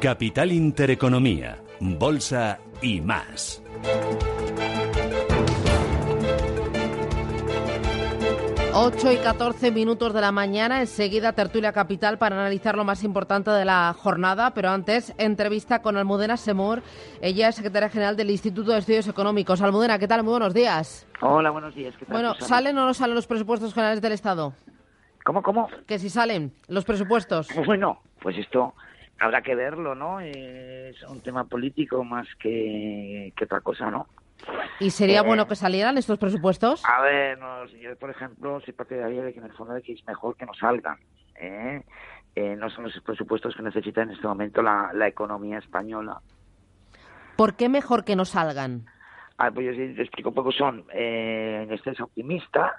Capital Intereconomía, Bolsa y más. 8 y 14 minutos de la mañana, enseguida tertulia capital para analizar lo más importante de la jornada, pero antes entrevista con Almudena Semur, ella es secretaria general del Instituto de Estudios Económicos. Almudena, ¿qué tal? Muy buenos días. Hola, buenos días. bueno, ¿salen o no salen los presupuestos generales del Estado? ¿Cómo, cómo? Que si salen los presupuestos. Bueno, pues esto habrá que verlo, ¿no? Es un tema político más que, que otra cosa, ¿no? ¿Y sería bueno eh, que salieran estos presupuestos? A ver, yo por ejemplo soy partidaria de que en el fondo de que es mejor que no salgan. ¿eh? Eh, no son los presupuestos que necesita en este momento la, economía española. ¿Por qué mejor que no salgan? Ah, pues yo te explico un poco. Son eh, en exceso optimistas,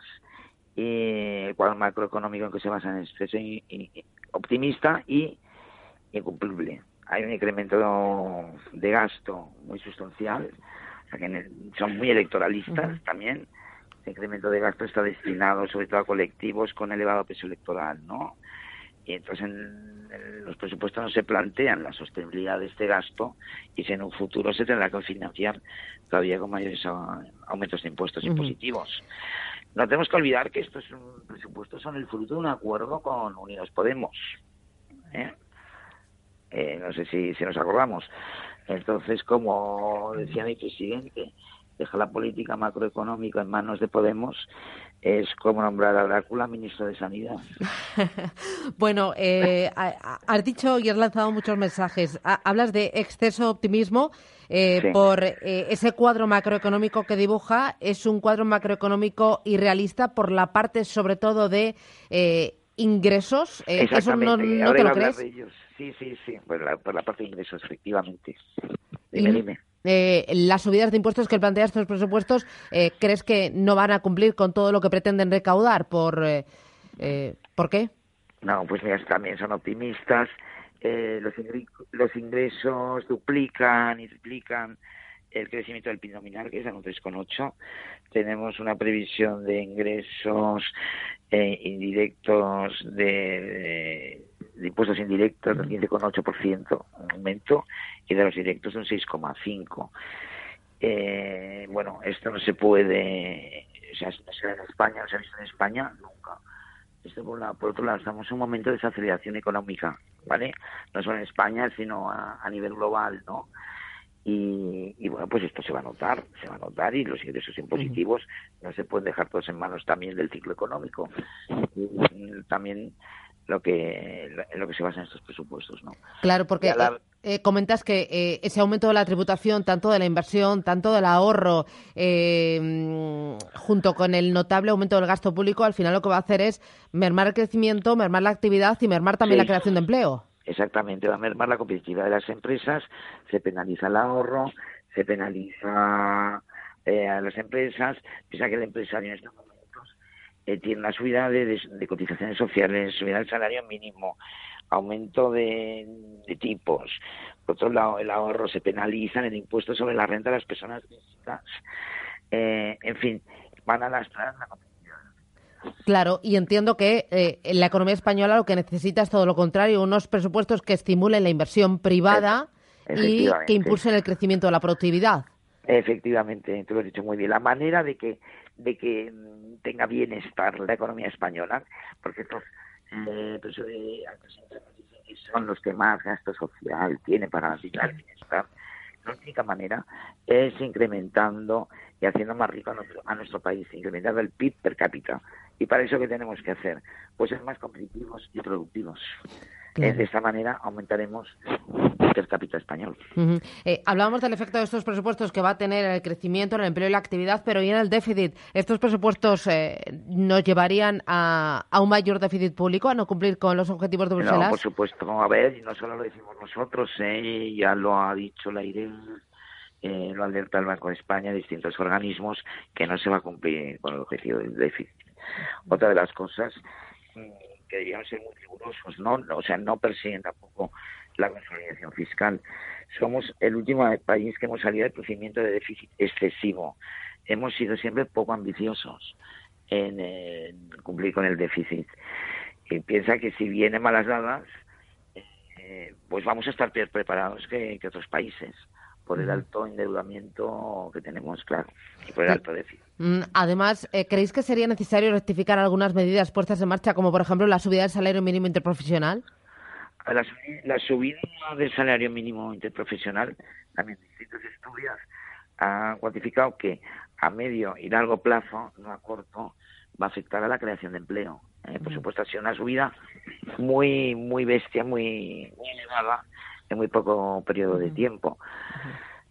y el cuadro macroeconómico en que se basa en exceso optimista y incumplible. Hay un incremento de gasto muy sustancial que son muy electoralistas también. El incremento de gasto está destinado sobre todo a colectivos con elevado peso electoral, ¿no? Y entonces en, los presupuestos no se plantean la sostenibilidad de este gasto y si en un futuro se tendrá que financiar todavía con mayores aumentos de impuestos impositivos. No tenemos que olvidar que estos presupuestos son el fruto de un acuerdo con Unidos Podemos. ¿eh? Eh, no sé si, si nos acordamos. Entonces, como decía mi presidente, deja la política macroeconómica en manos de Podemos es como nombrar a Drácula ministro de Sanidad. bueno, eh, has dicho y has lanzado muchos mensajes. Hablas de exceso optimismo eh, por eh, ese cuadro macroeconómico que dibuja. Es un cuadro macroeconómico irrealista por la parte, sobre todo, de ingresos. ¿Eso no, no te lo crees? Sí, sí, sí, por la, por la parte de ingresos, efectivamente. Dime, dime. Eh, las subidas de impuestos que plantea estos presupuestos, eh, ¿crees que no van a cumplir con todo lo que pretenden recaudar? ¿Por, eh, eh ¿por qué? No, pues mira, también son optimistas. los, los ingresos duplican y triplican el crecimiento del PIB nominal, que es de un 3,8. Tenemos una previsión de ingresos indirectos de impuestos indirectos del 15,8%, un aumento, y de los directos un 6,5%. Eh, bueno, esto no se puede, o sea, no se ve en España, no se ha visto en España nunca. Esto por, por otro lado, estamos en un momento de desaceleración económica, ¿vale? No solo en España, sino a, a nivel global, ¿no? Y, y, bueno, pues esto se va a notar, se va a notar y los ingresos impositivos no se pueden dejar todos en manos también del ciclo económico. Y, también lo que lo que se basa en estos presupuestos, ¿no? Claro, porque eh, eh, comentas que eh, ese aumento de la tributación, tanto de la inversión, tanto del ahorro, junto con el notable aumento del gasto público, al final lo que va a hacer es mermar el crecimiento, mermar la actividad y mermar también la creación de empleo. Exactamente, va a mermar la competitividad de las empresas, se penaliza el ahorro, se penaliza a las empresas, piensa que el empresario en eh, tiene una subida de, cotizaciones sociales, subida del salario mínimo, aumento de, tipos. Por otro lado, el ahorro se penaliza en el impuesto sobre la renta de las personas físicas. Eh, en fin, van a lastrar la Claro, y entiendo que eh, la economía española lo que necesita es todo lo contrario, unos presupuestos que estimulen la inversión privada y que impulsen el crecimiento de la productividad. Efectivamente, tú lo has dicho muy bien. La manera de que de que mm, tenga bienestar la economía española, porque estos eh, pues, eh, son los que más gasto social tienen para el bienestar. La única manera es incrementando y haciendo más rico a nuestro, a nuestro país, incrementando el PIB per cápita. Y para eso, ¿qué tenemos que hacer? Pues ser más competitivos y productivos. De esta manera aumentaremos el capital español. Eh, hablábamos del efecto de estos presupuestos que va a tener el crecimiento, en el empleo y la actividad, pero ¿y en el déficit? ¿Estos presupuestos eh, nos llevarían a, un mayor déficit público, a no cumplir con los objetivos de Bruselas? No, por supuesto. A ver, y no solo lo decimos nosotros, eh, ya lo ha dicho la IRE, eh, lo alerta el Banco de España, distintos organismos, que no se va a cumplir con el objetivo del déficit. Otra de las cosas que deberían ser muy rigurosos, ¿no? O sea, no persiguen tampoco la consolidación fiscal. Somos el último país que hemos salido del crecimiento de déficit excesivo. Hemos sido siempre poco ambiciosos en, cumplir con el déficit. Y piensa que si viene malas dadas, eh, eh, pues vamos a estar peor preparados que, otros países por el alto endeudamiento que tenemos, claro, y por el alto déficit. Mm, además, eh, ¿creéis que sería necesario rectificar algunas medidas puestas en marcha, como por ejemplo la subida del salario mínimo interprofesional? La, la subida del salario mínimo interprofesional, también distintos estudios han cuantificado que a medio y largo plazo, no a corto, va a afectar a la creación de empleo. Eh, por supuesto, ha sido una subida muy, muy bestia, muy, elevada en muy poco periodo de tiempo.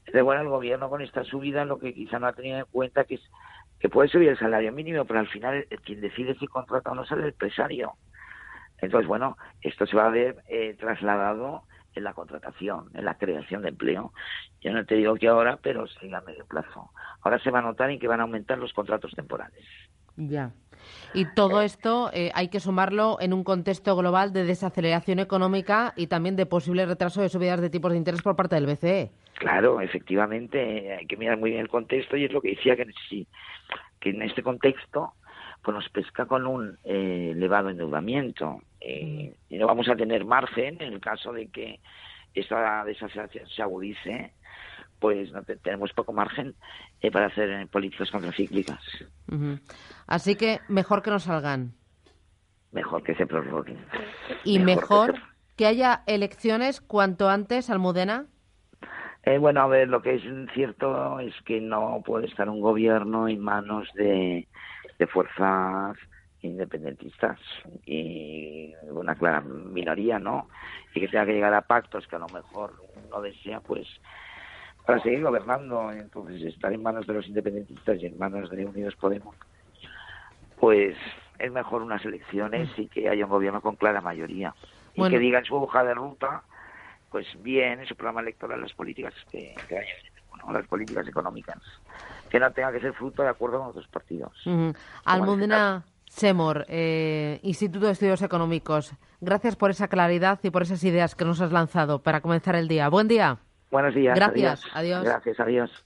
Pero bueno, el gobierno con esta subida lo que quizá no ha tenido en cuenta que es que puede subir el salario mínimo, pero al final quien decide si contrata o no es el empresario. Entonces, bueno, esto se va a ver eh, trasladado en la contratación, en la creación de empleo. Yo no te digo que ahora, pero sí a medio plazo. Ahora se va a notar en que van a aumentar los contratos temporales. Ya. Y todo esto eh, hay que sumarlo en un contexto global de desaceleración económica y también de posible retraso de subidas de tipos de interés por parte del BCE. Claro, efectivamente, hay que mirar muy bien el contexto y es lo que decía que, sí, que en este contexto pues nos pesca con un eh, elevado endeudamiento eh, y no vamos a tener margen en el caso de que esta desaceleración se agudice pues no tenemos poco margen eh, para hacer políticas contracíclicas. Así que mejor que no salgan. Mejor que se prorroguen. ¿Y mejor, que, haya elecciones cuanto antes, Almudena? Eh, bueno, a ver, lo que es cierto es que no puede estar un gobierno en manos de, de fuerzas independentistas y una clara minoría, ¿no? Y que tenga que llegar a pactos que a lo mejor no desea, pues para seguir gobernando. Entonces, estar en manos de los independentistas y en manos de Unidos Podemos, pues es mejor unas elecciones y que haya un gobierno con clara mayoría. Y que diga en su hoja de ruta, pues bien, en su programa electoral, las políticas que, que las políticas económicas, que no tenga que ser fruto de acuerdo con otros partidos. Almudena Semor, eh, Instituto de Estudios Económicos, gracias por esa claridad y por esas ideas que nos has lanzado para comenzar el día. Buen día. Buenos días. Gracias. Adiós. Gracias. Adiós.